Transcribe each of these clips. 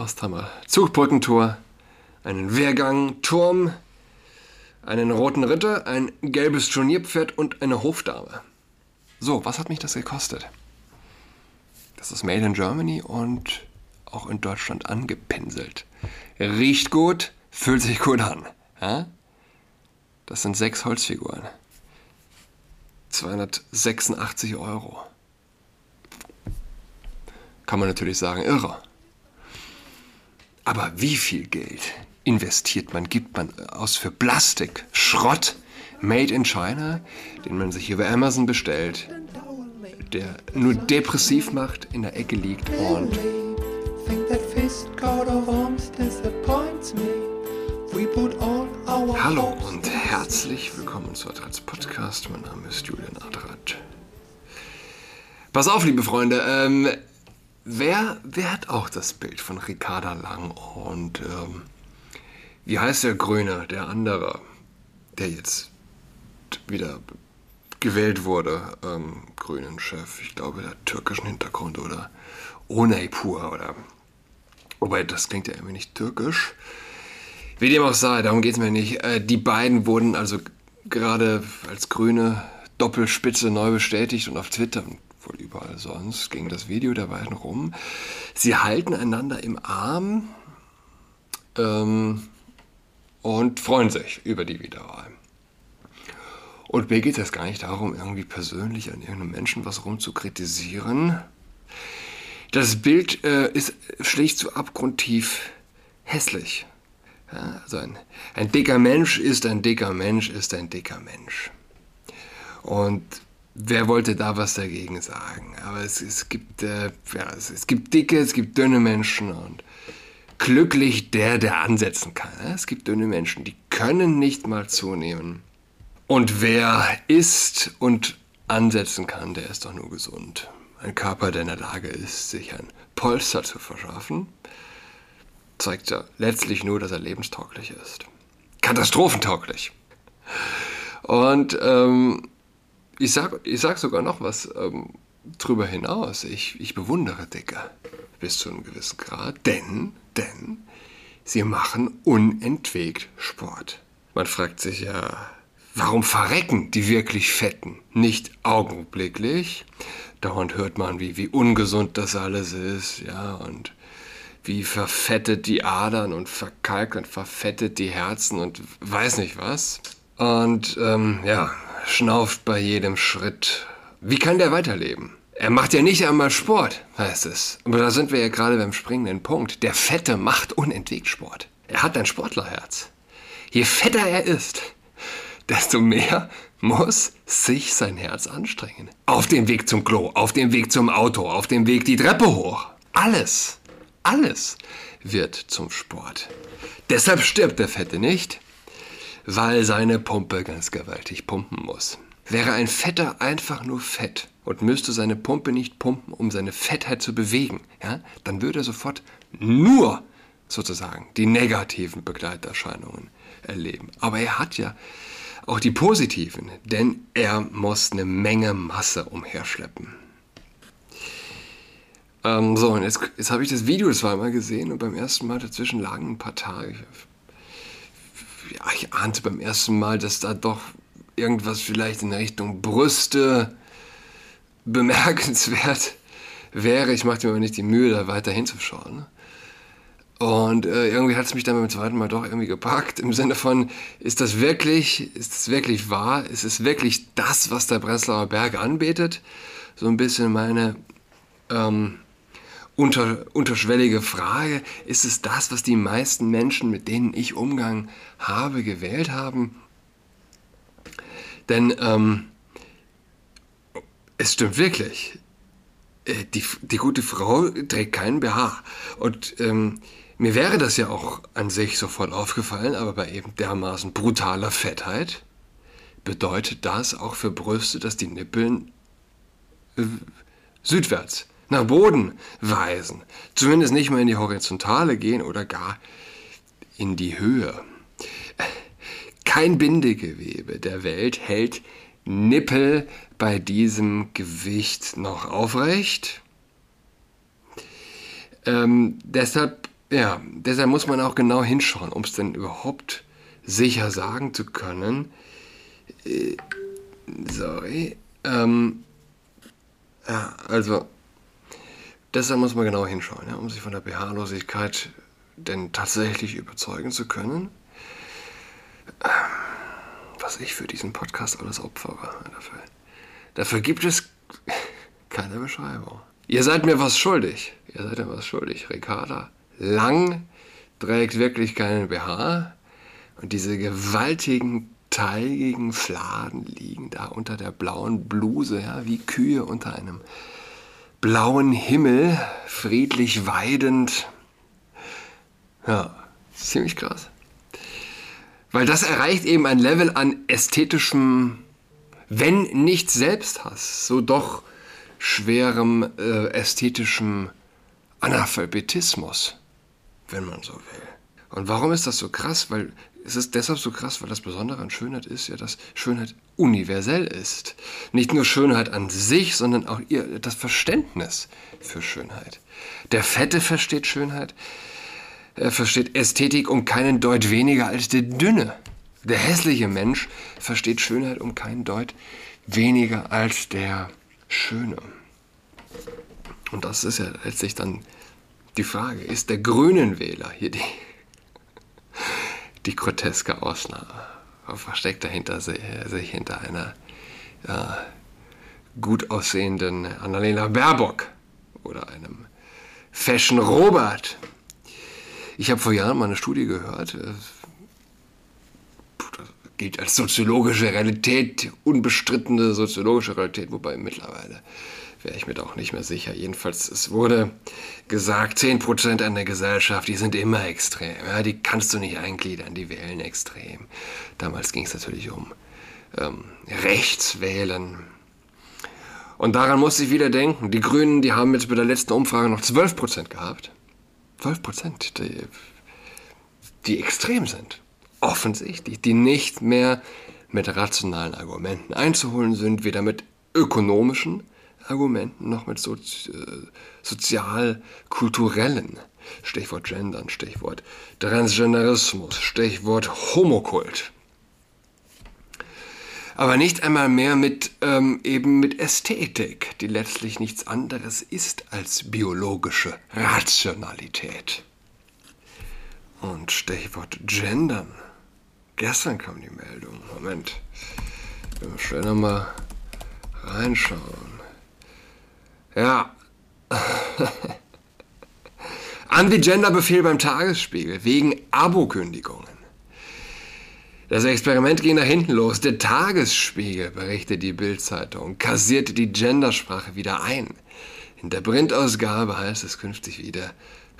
Osthammer Zugbrückentor, einen Wehrgang, Turm, einen roten Ritter, ein gelbes Turnierpferd und eine Hofdame. So, was hat mich das gekostet? Das ist Made in Germany und auch in Deutschland angepinselt. Riecht gut, fühlt sich gut an. Ja? Das sind sechs Holzfiguren. 286 Euro. Kann man natürlich sagen, irre. Aber wie viel Geld investiert man, gibt man aus für Plastik, Schrott, made in China, den man sich über Amazon bestellt, der nur depressiv macht, in der Ecke liegt und Hallo und herzlich willkommen zu Adrats Podcast. Mein Name ist Julian Adrat. Pass auf, liebe Freunde, ähm, wer, wer hat auch das Bild von Ricarda Lang und ähm, wie heißt der Grüne, der andere, der jetzt wieder gewählt wurde, ähm, grünen Chef, ich glaube, der türkischen Hintergrund oder Oney pur oder. Wobei, das klingt ja irgendwie nicht türkisch. Wie dem auch sei, darum geht es mir nicht. Äh, die beiden wurden also gerade als Grüne Doppelspitze neu bestätigt und auf Twitter wohl überall sonst ging das Video der beiden rum. Sie halten einander im Arm ähm, und freuen sich über die Wiederwahl. Und mir geht es gar nicht darum, irgendwie persönlich an irgendeinem Menschen was rumzukritisieren. Das Bild äh, ist schlicht so abgrundtief hässlich. Ja, also ein, ein dicker Mensch ist ein dicker Mensch ist ein dicker Mensch. Und wer wollte da was dagegen sagen? Aber es, es gibt, äh, ja, es, es, gibt dicke, es gibt dünne Menschen und glücklich der, der ansetzen kann. Ja, es gibt dünne Menschen, die können nicht mal zunehmen. Und wer isst und ansetzen kann, der ist doch nur gesund. Ein Körper, der in der Lage ist, sich ein Polster zu verschaffen, zeigt ja letztlich nur, dass er lebenstauglich ist. Katastrophentauglich. Und ähm, ich, sag, ich sag sogar noch was ähm, drüber hinaus. Ich, ich bewundere Dicke bis zu einem gewissen Grad, denn, denn sie machen unentwegt Sport. Man fragt sich ja, Warum verrecken die wirklich Fetten? Nicht augenblicklich. Dauernd hört man, wie, wie ungesund das alles ist, ja, und wie verfettet die Adern und verkalkt und verfettet die Herzen und weiß nicht was. Und ähm, ja, schnauft bei jedem Schritt. Wie kann der weiterleben? Er macht ja nicht einmal Sport, heißt es. Aber da sind wir ja gerade beim springenden Punkt. Der Fette macht unentwegt Sport. Er hat ein Sportlerherz. Je fetter er ist, desto mehr muss sich sein Herz anstrengen. Auf dem Weg zum Klo, auf dem Weg zum Auto, auf dem Weg die Treppe hoch. Alles, alles wird zum Sport. Deshalb stirbt der Fette nicht, weil seine Pumpe ganz gewaltig pumpen muss. Wäre ein Fetter einfach nur fett und müsste seine Pumpe nicht pumpen, um seine Fettheit zu bewegen, ja, dann würde er sofort nur sozusagen die negativen Begleiterscheinungen erleben. Aber er hat ja auch die positiven, denn er muss eine Menge Masse umherschleppen. Ähm, so, und jetzt, jetzt habe ich das Video zweimal gesehen und beim ersten Mal dazwischen lagen ein paar Tage. Ich ahnte beim ersten Mal, dass da doch irgendwas vielleicht in Richtung Brüste bemerkenswert wäre. Ich machte mir aber nicht die Mühe, da weiter hinzuschauen. Und äh, irgendwie hat es mich dann beim zweiten Mal doch irgendwie gepackt. Im Sinne von, ist das wirklich, ist das wirklich wahr? Ist es wirklich das, was der Breslauer Berg anbetet? So ein bisschen meine ähm, unter, unterschwellige Frage. Ist es das, was die meisten Menschen, mit denen ich Umgang habe, gewählt haben? Denn ähm, es stimmt wirklich. Äh, die, die gute Frau trägt keinen BH. Und ähm, mir wäre das ja auch an sich sofort aufgefallen, aber bei eben dermaßen brutaler Fettheit bedeutet das auch für Brüste, dass die Nippeln äh, südwärts, nach Boden weisen. Zumindest nicht mal in die Horizontale gehen oder gar in die Höhe. Kein Bindegewebe der Welt hält Nippel bei diesem Gewicht noch aufrecht. Ähm, deshalb ja, deshalb muss man auch genau hinschauen, um es denn überhaupt sicher sagen zu können. Äh, sorry. Ähm, ja, also, deshalb muss man genau hinschauen, ja, um sich von der Behaarlosigkeit denn tatsächlich überzeugen zu können. Was ich für diesen Podcast alles opfere. Dafür, dafür gibt es keine Beschreibung. Ihr seid mir was schuldig. Ihr seid mir was schuldig. Ricarda Lang trägt wirklich keinen BH. Und diese gewaltigen, teigigen Fladen liegen da unter der blauen Bluse, ja, wie Kühe unter einem blauen Himmel, friedlich weidend. Ja, ziemlich krass. Weil das erreicht eben ein Level an ästhetischem, wenn nicht Selbsthass, so doch schwerem äh, ästhetischem Analphabetismus, wenn man so will. Und warum ist das so krass? Weil es ist deshalb so krass, weil das Besondere an Schönheit ist ja, dass Schönheit universell ist. Nicht nur Schönheit an sich, sondern auch ihr, das Verständnis für Schönheit. Der Fette versteht Schönheit, er versteht Ästhetik um keinen Deut weniger als der Dünne. Der hässliche Mensch versteht Schönheit um keinen Deut weniger als der Schöne. Und das ist ja letztlich dann die Frage, ist der grünen Wähler hier die, die groteske Ausnahme? Versteckt dahinter sich hinter einer ja, gut aussehenden Annalena Baerbock oder einem Fashion Robert? Ich habe vor Jahren mal eine Studie gehört, äh, das gilt als soziologische Realität, unbestrittene soziologische Realität, wobei mittlerweile wäre ich mir doch nicht mehr sicher. Jedenfalls, es wurde gesagt, 10% an der Gesellschaft, die sind immer extrem. Ja, die kannst du nicht eingliedern, die wählen extrem. Damals ging es natürlich um ähm, Rechtswählen. Und daran musste ich wieder denken. Die Grünen, die haben jetzt bei der letzten Umfrage noch 12% gehabt. 12%, die, die extrem sind. Offensichtlich, die nicht mehr mit rationalen Argumenten einzuholen sind, weder mit ökonomischen Argumenten noch mit so, äh, sozial-kulturellen, Stichwort Gendern, Stichwort Transgenderismus, Stichwort Homokult. Aber nicht einmal mehr mit ähm, eben mit Ästhetik, die letztlich nichts anderes ist als biologische Rationalität. Und Stichwort Gendern. Gestern kam die Meldung. Moment. Schnell nochmal reinschauen. Ja. Anti-Gender-Befehl beim Tagesspiegel wegen Abokündigungen. Das Experiment ging nach hinten los. Der Tagesspiegel, berichtet die Bildzeitung, kassierte die Gendersprache wieder ein. In der Printausgabe heißt es künftig wieder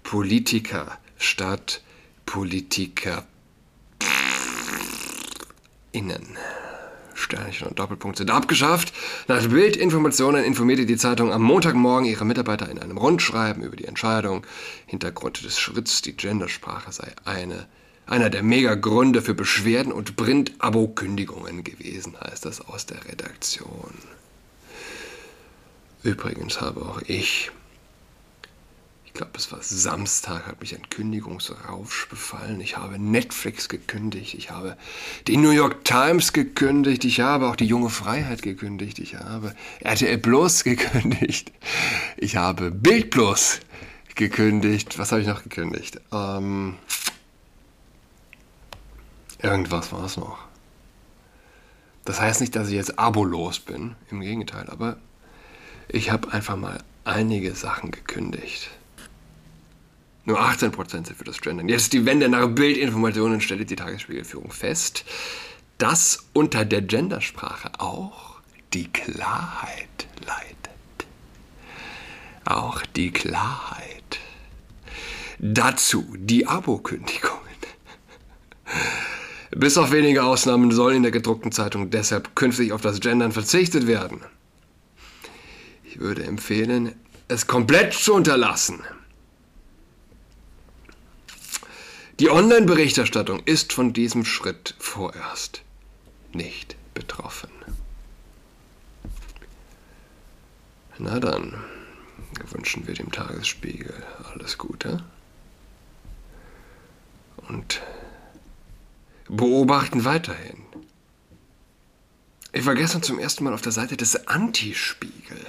Politiker statt Politiker innen. Sternchen und Doppelpunkt sind abgeschafft. Nach Bildinformationen informierte die Zeitung am Montagmorgen ihre Mitarbeiter in einem Rundschreiben über die Entscheidung. Hintergrund des Schritts, die Gendersprache sei eine, einer der Megagründe für Beschwerden und Print-Abo-Kündigungen gewesen, heißt das aus der Redaktion. Übrigens habe auch ich ich glaube, es war Samstag, hat mich ein Kündigungsrausch befallen. Ich habe Netflix gekündigt, ich habe die New York Times gekündigt, ich habe auch die Junge Freiheit gekündigt, ich habe RTL Plus gekündigt, ich habe Bild Plus gekündigt. Was habe ich noch gekündigt? Ähm, irgendwas war es noch. Das heißt nicht, dass ich jetzt abolos bin, im Gegenteil, aber ich habe einfach mal einige Sachen gekündigt. Nur 18% sind für das Gendern. Jetzt die Wende nach Bildinformationen, stellt die Tagesspiegelführung fest, dass unter der Gendersprache auch die Klarheit leidet. Auch die Klarheit. Dazu die Abokündigungen. Bis auf wenige Ausnahmen soll in der gedruckten Zeitung deshalb künftig auf das Gendern verzichtet werden. Ich würde empfehlen, es komplett zu unterlassen. Die Online-Berichterstattung ist von diesem Schritt vorerst nicht betroffen. Na dann, wünschen wir dem Tagesspiegel alles Gute. und beobachten weiterhin. Ich war gestern zum ersten Mal auf der Seite des Antispiegel.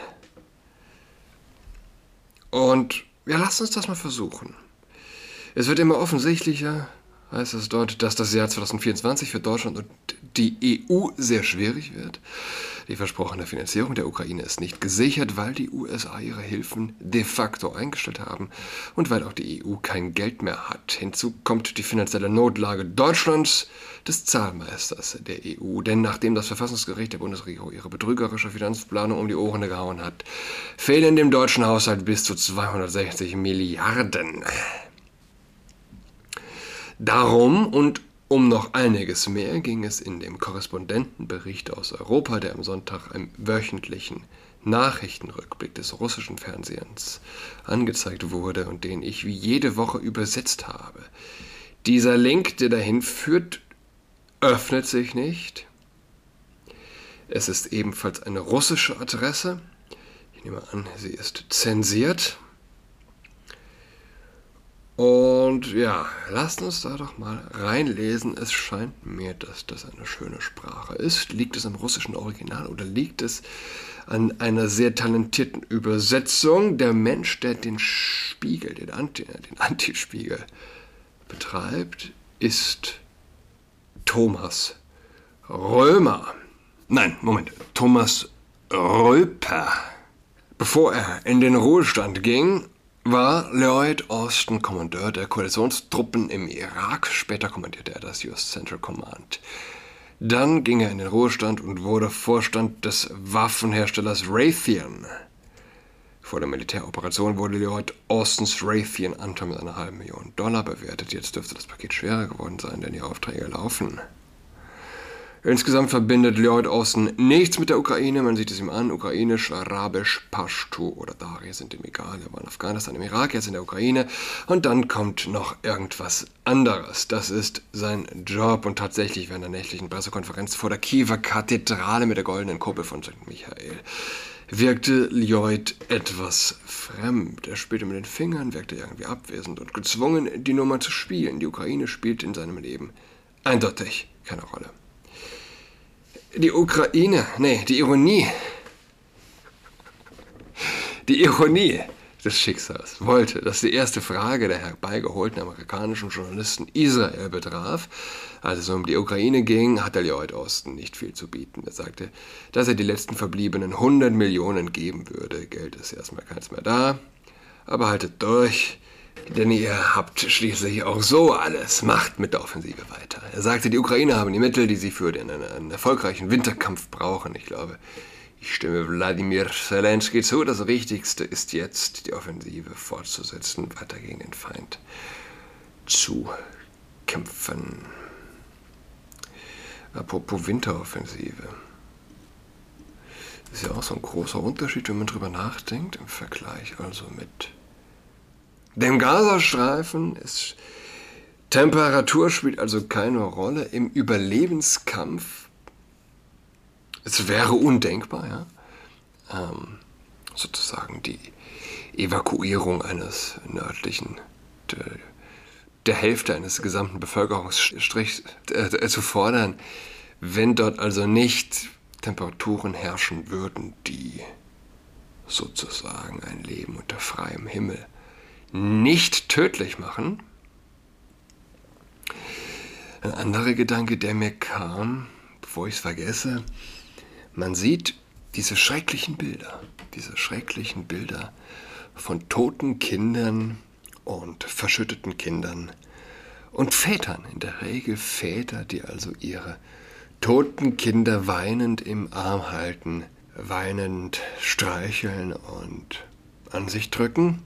Und ja, lasst uns das mal versuchen. Es wird immer offensichtlicher, heißt es dort, dass das Jahr 2024 für Deutschland und die EU sehr schwierig wird. Die versprochene Finanzierung der Ukraine ist nicht gesichert, weil die USA ihre Hilfen de facto eingestellt haben und weil auch die EU kein Geld mehr hat. Hinzu kommt die finanzielle Notlage Deutschlands, des Zahlmeisters der EU. Denn nachdem das Verfassungsgericht der Bundesregierung ihre betrügerische Finanzplanung um die Ohren gehauen hat, fehlen dem deutschen Haushalt bis zu 260 Milliarden. Darum und um noch einiges mehr ging es in dem Korrespondentenbericht aus Europa, der am Sonntag im wöchentlichen Nachrichtenrückblick des russischen Fernsehens angezeigt wurde und den ich wie jede Woche übersetzt habe. Dieser Link, der dahin führt, öffnet sich nicht. Es ist ebenfalls eine russische Adresse. Ich nehme an, sie ist zensiert. Und ja, lasst uns da doch mal reinlesen. Es scheint mir, dass das eine schöne Sprache ist. Liegt es am russischen Original oder liegt es an einer sehr talentierten Übersetzung? Der Mensch, der den Spiegel, den, Anti, den Antispiegel betreibt, ist Thomas Römer. Nein, Moment, Thomas Röper. Bevor er in den Ruhestand ging, war Lloyd Austin Kommandeur der Koalitionstruppen im Irak. Später kommandierte er das US Central Command. Dann ging er in den Ruhestand und wurde Vorstand des Waffenherstellers Raytheon. Vor der Militäroperation wurde Lloyd Austins Raytheon-Anteil mit einer halben Million Dollar bewertet. Jetzt dürfte das Paket schwerer geworden sein, denn die Aufträge laufen. Insgesamt verbindet Lloyd Austin nichts mit der Ukraine. Man sieht es ihm an. Ukrainisch, Arabisch, Pashto oder Dari sind ihm egal. Er war in Afghanistan, im Irak, jetzt in der Ukraine. Und dann kommt noch irgendwas anderes. Das ist sein Job. Und tatsächlich während der nächtlichen Pressekonferenz vor der Kiewer Kathedrale mit der goldenen Kuppel von St. Michael wirkte Lloyd etwas fremd. Er spielte mit den Fingern, wirkte irgendwie abwesend und gezwungen, die Nummer zu spielen. Die Ukraine spielt in seinem Leben eindeutig keine Rolle. Die Ukraine, nee, die Ironie. Die Ironie des Schicksals wollte, dass die erste Frage der herbeigeholten amerikanischen Journalisten Israel betraf. Als es um die Ukraine ging, hatte Lloyd Austin nicht viel zu bieten. Er sagte, dass er die letzten verbliebenen 100 Millionen geben würde. Geld ist erstmal keins mehr da. Aber haltet durch, denn ihr habt schließlich auch so alles. Macht mit der Offensive weiter. Er sagte, die Ukrainer haben die Mittel, die sie für den, einen erfolgreichen Winterkampf brauchen. Ich glaube, ich stimme Wladimir Zelensky zu. Das Wichtigste ist jetzt, die Offensive fortzusetzen, weiter gegen den Feind zu kämpfen. Apropos Winteroffensive. Das ist ja auch so ein großer Unterschied, wenn man drüber nachdenkt, im Vergleich also mit dem Gazastreifen ist Temperatur spielt also keine Rolle im Überlebenskampf. Es wäre undenkbar, ja. Ähm, sozusagen die Evakuierung eines nördlichen, der, der Hälfte eines gesamten Bevölkerungsstrichs äh, zu fordern, wenn dort also nicht Temperaturen herrschen würden, die sozusagen ein Leben unter freiem Himmel nicht tödlich machen. Ein anderer Gedanke, der mir kam, bevor ich es vergesse, man sieht diese schrecklichen Bilder, diese schrecklichen Bilder von toten Kindern und verschütteten Kindern und Vätern, in der Regel Väter, die also ihre toten Kinder weinend im Arm halten, weinend streicheln und an sich drücken.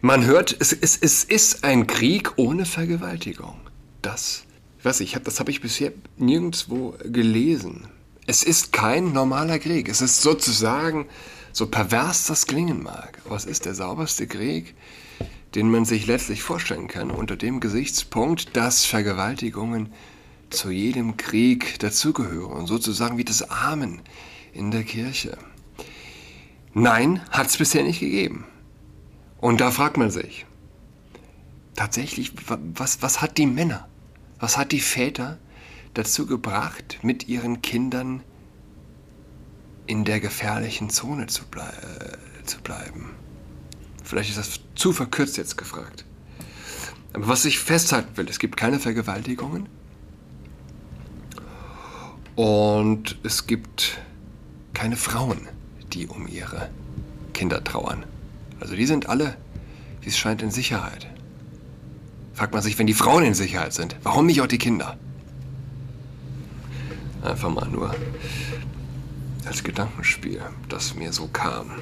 Man hört, es, es, es ist ein Krieg ohne Vergewaltigung. Das, was ich habe, das habe ich bisher nirgendwo gelesen. Es ist kein normaler Krieg. Es ist sozusagen, so pervers das klingen mag, aber es ist der sauberste Krieg, den man sich letztlich vorstellen kann, unter dem Gesichtspunkt, dass Vergewaltigungen zu jedem Krieg dazugehören, sozusagen wie das Amen in der Kirche. Nein, hat es bisher nicht gegeben. Und da fragt man sich, tatsächlich, was, was hat die Männer, was hat die Väter dazu gebracht, mit ihren Kindern in der gefährlichen Zone zu, blei äh, zu bleiben? Vielleicht ist das zu verkürzt jetzt gefragt. Aber was ich festhalten will, es gibt keine Vergewaltigungen und es gibt keine Frauen, die um ihre Kinder trauern. Also die sind alle, wie es scheint, in Sicherheit. Fragt man sich, wenn die Frauen in Sicherheit sind, warum nicht auch die Kinder? Einfach mal nur als Gedankenspiel, das mir so kam.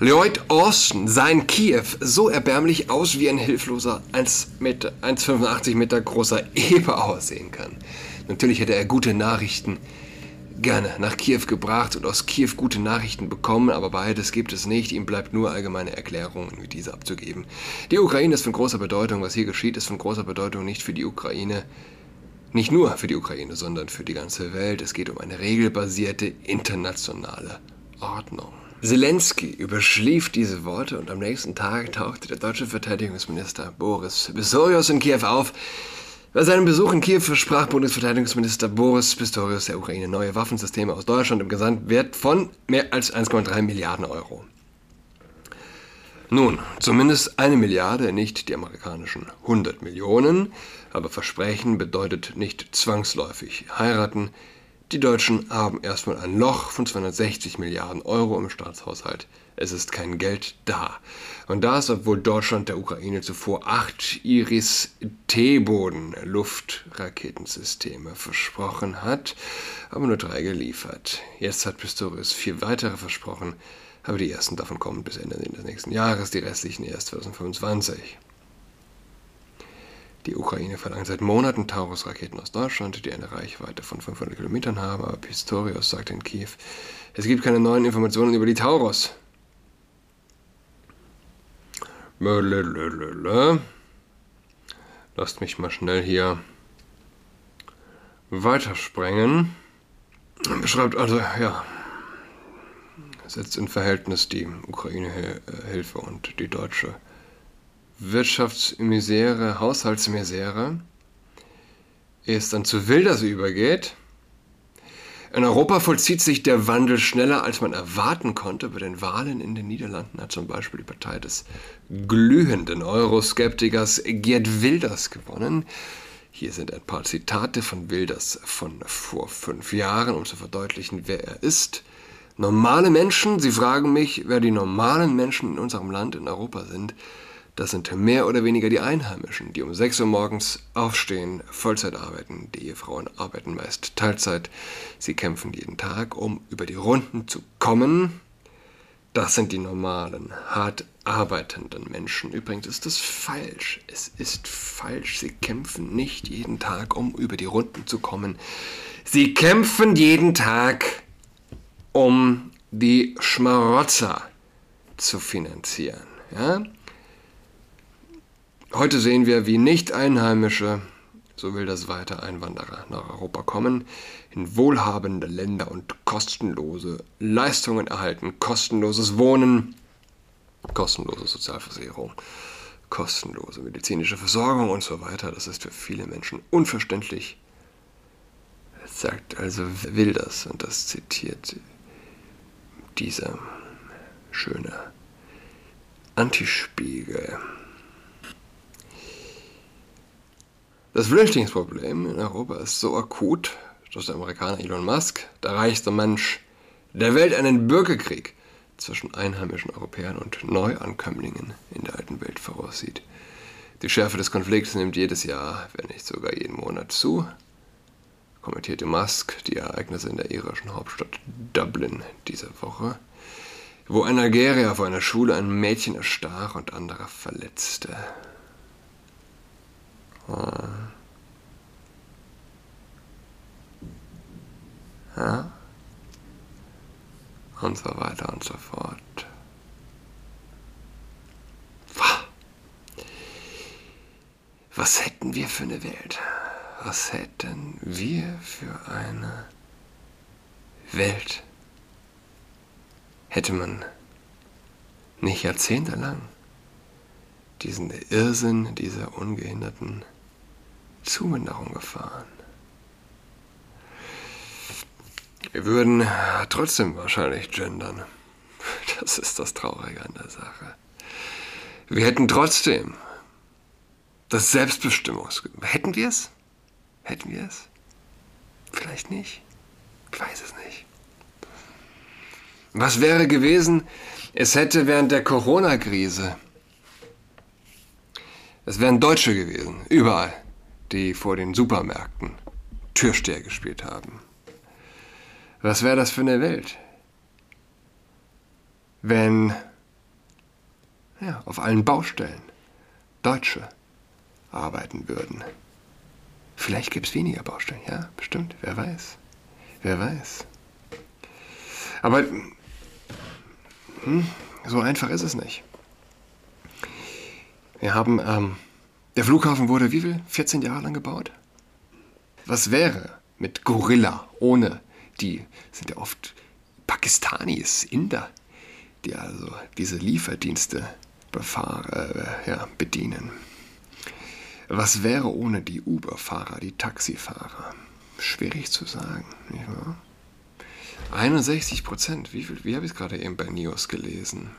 Lloyd Austin sah in Kiew so erbärmlich aus, wie ein hilfloser 1,85 Meter großer Eber aussehen kann. Natürlich hätte er gute Nachrichten gerne nach Kiew gebracht und aus Kiew gute Nachrichten bekommen, aber beides gibt es nicht. Ihm bleibt nur allgemeine Erklärungen wie diese abzugeben. Die Ukraine ist von großer Bedeutung. Was hier geschieht, ist von großer Bedeutung nicht für die Ukraine, nicht nur für die Ukraine, sondern für die ganze Welt. Es geht um eine regelbasierte internationale Ordnung. Zelensky überschlief diese Worte und am nächsten Tag tauchte der deutsche Verteidigungsminister Boris Pistorius in Kiew auf. Bei seinem Besuch in Kiew versprach Bundesverteidigungsminister Boris Pistorius der Ukraine neue Waffensysteme aus Deutschland im Gesamtwert von mehr als 1,3 Milliarden Euro. Nun, zumindest eine Milliarde, nicht die amerikanischen 100 Millionen, aber Versprechen bedeutet nicht zwangsläufig heiraten. Die Deutschen haben erstmal ein Loch von 260 Milliarden Euro im Staatshaushalt. Es ist kein Geld da. Und das, obwohl Deutschland der Ukraine zuvor acht Iris-T-Boden-Luftraketensysteme versprochen hat, aber nur drei geliefert. Jetzt hat Pistorius vier weitere versprochen, aber die ersten davon kommen bis Ende des nächsten Jahres, die restlichen erst 2025. Die Ukraine verlangt seit Monaten Taurus-Raketen aus Deutschland, die eine Reichweite von 500 Kilometern haben, aber Pistorius sagt in Kiew, es gibt keine neuen Informationen über die Taurus. Lasst mich mal schnell hier weitersprengen. Beschreibt also, ja, setzt in Verhältnis die Ukraine-Hilfe und die deutsche Wirtschaftsmisere, Haushaltsmisere, es dann zu Wilders übergeht. In Europa vollzieht sich der Wandel schneller, als man erwarten konnte. Bei den Wahlen in den Niederlanden hat zum Beispiel die Partei des glühenden Euroskeptikers Gerd Wilders gewonnen. Hier sind ein paar Zitate von Wilders von vor fünf Jahren, um zu verdeutlichen, wer er ist. Normale Menschen, Sie fragen mich, wer die normalen Menschen in unserem Land, in Europa sind. Das sind mehr oder weniger die Einheimischen, die um 6 Uhr morgens aufstehen, Vollzeit arbeiten. Die Ehefrauen arbeiten meist Teilzeit. Sie kämpfen jeden Tag, um über die Runden zu kommen. Das sind die normalen, hart arbeitenden Menschen. Übrigens ist das falsch. Es ist falsch. Sie kämpfen nicht jeden Tag, um über die Runden zu kommen. Sie kämpfen jeden Tag, um die Schmarotzer zu finanzieren. Ja? Heute sehen wir, wie Nicht-Einheimische, so will das weiter Einwanderer nach Europa kommen, in wohlhabende Länder und kostenlose Leistungen erhalten, kostenloses Wohnen, kostenlose Sozialversicherung, kostenlose medizinische Versorgung und so weiter. Das ist für viele Menschen unverständlich. sagt also will das und das zitiert dieser schöne Antispiegel. Das Flüchtlingsproblem in Europa ist so akut, dass der Amerikaner Elon Musk, der reichste Mensch der Welt, einen Bürgerkrieg zwischen einheimischen Europäern und Neuankömmlingen in der alten Welt voraussieht. Die Schärfe des Konflikts nimmt jedes Jahr, wenn nicht sogar jeden Monat zu, kommentierte Musk die Ereignisse in der irischen Hauptstadt Dublin diese Woche, wo ein Algerier vor einer Schule ein Mädchen erstach und andere verletzte. Ja. Und so weiter und so fort. Was hätten wir für eine Welt? Was hätten wir für eine Welt? Hätte man nicht jahrzehntelang diesen Irrsinn dieser ungehinderten Zuwanderung gefahren. Wir würden trotzdem wahrscheinlich gendern. Das ist das Traurige an der Sache. Wir hätten trotzdem das Selbstbestimmungs... Hätten wir es? Hätten wir es? Vielleicht nicht. Ich weiß es nicht. Was wäre gewesen, es hätte während der Corona-Krise, es wären Deutsche gewesen, überall, die vor den Supermärkten Türsteher gespielt haben. Was wäre das für eine Welt? Wenn ja, auf allen Baustellen Deutsche arbeiten würden. Vielleicht gäbe es weniger Baustellen, ja, bestimmt, wer weiß. Wer weiß. Aber hm, so einfach ist es nicht. Wir haben, ähm, der Flughafen wurde wie viel? 14 Jahre lang gebaut? Was wäre mit Gorilla ohne die, sind ja oft Pakistanis, Inder, die also diese Lieferdienste befahr, äh, ja, bedienen. Was wäre ohne die Uber-Fahrer, die Taxifahrer? Schwierig zu sagen, nicht wahr? 61 Prozent, wie, wie habe ich es gerade eben bei News gelesen?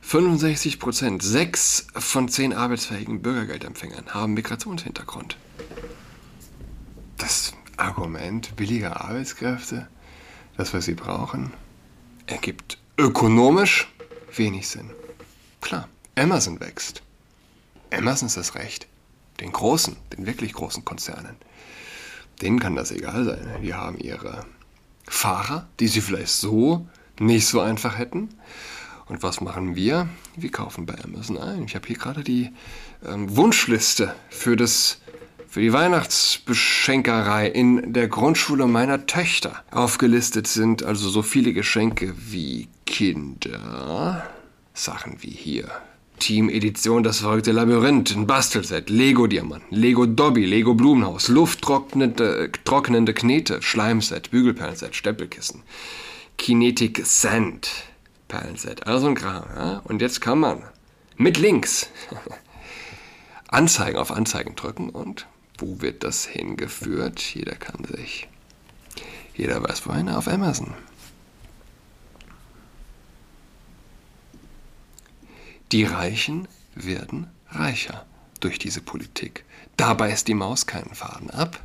65 Prozent, sechs von zehn arbeitsfähigen Bürgergeldempfängern haben Migrationshintergrund. Das Argument billiger Arbeitskräfte, das wir sie brauchen, ergibt ökonomisch wenig Sinn. Klar, Amazon wächst. Amazon ist das Recht. Den großen, den wirklich großen Konzernen. Denen kann das egal sein. Die haben ihre Fahrer, die sie vielleicht so nicht so einfach hätten. Und was machen wir? Wir kaufen bei Amazon ein. Ich habe hier gerade die ähm, Wunschliste für, das, für die Weihnachtsbeschenkerei in der Grundschule meiner Töchter. Aufgelistet sind also so viele Geschenke wie Kinder. Sachen wie hier Team-Edition Das verrückte Labyrinth, ein Bastelset, Lego-Diamant, Lego Dobby, Lego Blumenhaus, lufttrocknende trocknende Knete, Schleimset, Bügelperlenset, Stempelkissen, Kinetic Sand, Perlenset, also ein Kram. Ja? Und jetzt kann man mit Links Anzeigen auf Anzeigen drücken und wo wird das hingeführt? Jeder kann sich, jeder weiß wohin, auf Amazon. Die Reichen werden reicher durch diese Politik. Dabei ist die Maus keinen Faden ab.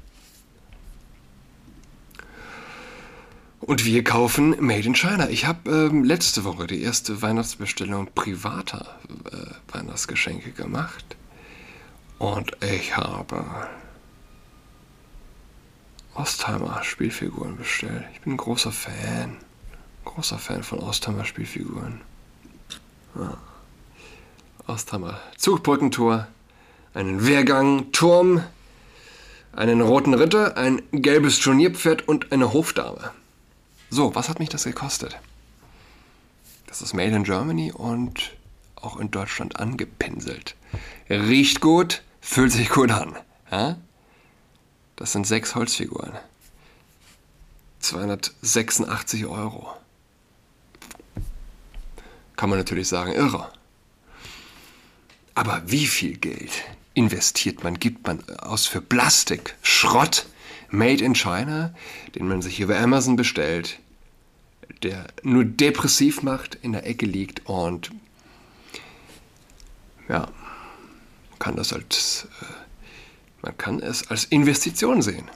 Und wir kaufen Made in China. Ich habe ähm, letzte Woche die erste Weihnachtsbestellung privater äh, Weihnachtsgeschenke gemacht. Und ich habe Ostheimer Spielfiguren bestellt. Ich bin ein großer Fan. Großer Fan von Ostheimer Spielfiguren. Ja. Osthammer Zugbrückentor, einen Wehrgang, Turm, einen roten Ritter, ein gelbes Turnierpferd und eine Hofdame. So, was hat mich das gekostet? Das ist Made in Germany und auch in Deutschland angepinselt. Riecht gut, fühlt sich gut an. Ja? Das sind sechs Holzfiguren. 286 Euro. Kann man natürlich sagen, irre. Aber wie viel Geld investiert man, gibt man aus für Plastik, Schrott, made in China, den man sich über Amazon bestellt, der nur depressiv macht, in der Ecke liegt und ja, man kann das als, äh, man kann es als Investition sehen.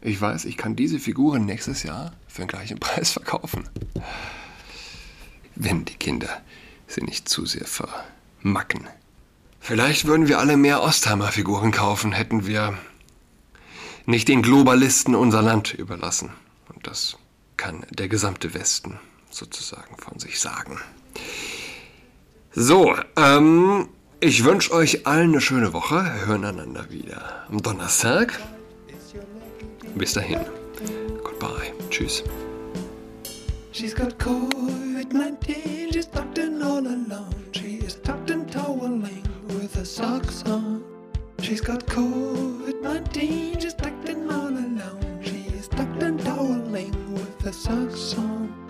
Ich weiß, ich kann diese Figuren nächstes Jahr für den gleichen Preis verkaufen. Wenn die Kinder sie nicht zu sehr vermacken. Vielleicht würden wir alle mehr Ostheimer-Figuren kaufen, hätten wir nicht den Globalisten unser Land überlassen. Und das kann der gesamte Westen sozusagen von sich sagen. So, ähm, ich wünsche euch allen eine schöne Woche. Wir hören einander wieder am Donnerstag. Bis dahin. Goodbye. Tschüss. She's got COVID-19, she's tucked in all alone. She is tucked in toweling. with her socks on. She's got COVID 19, she's tucked in all alone. She's tucked in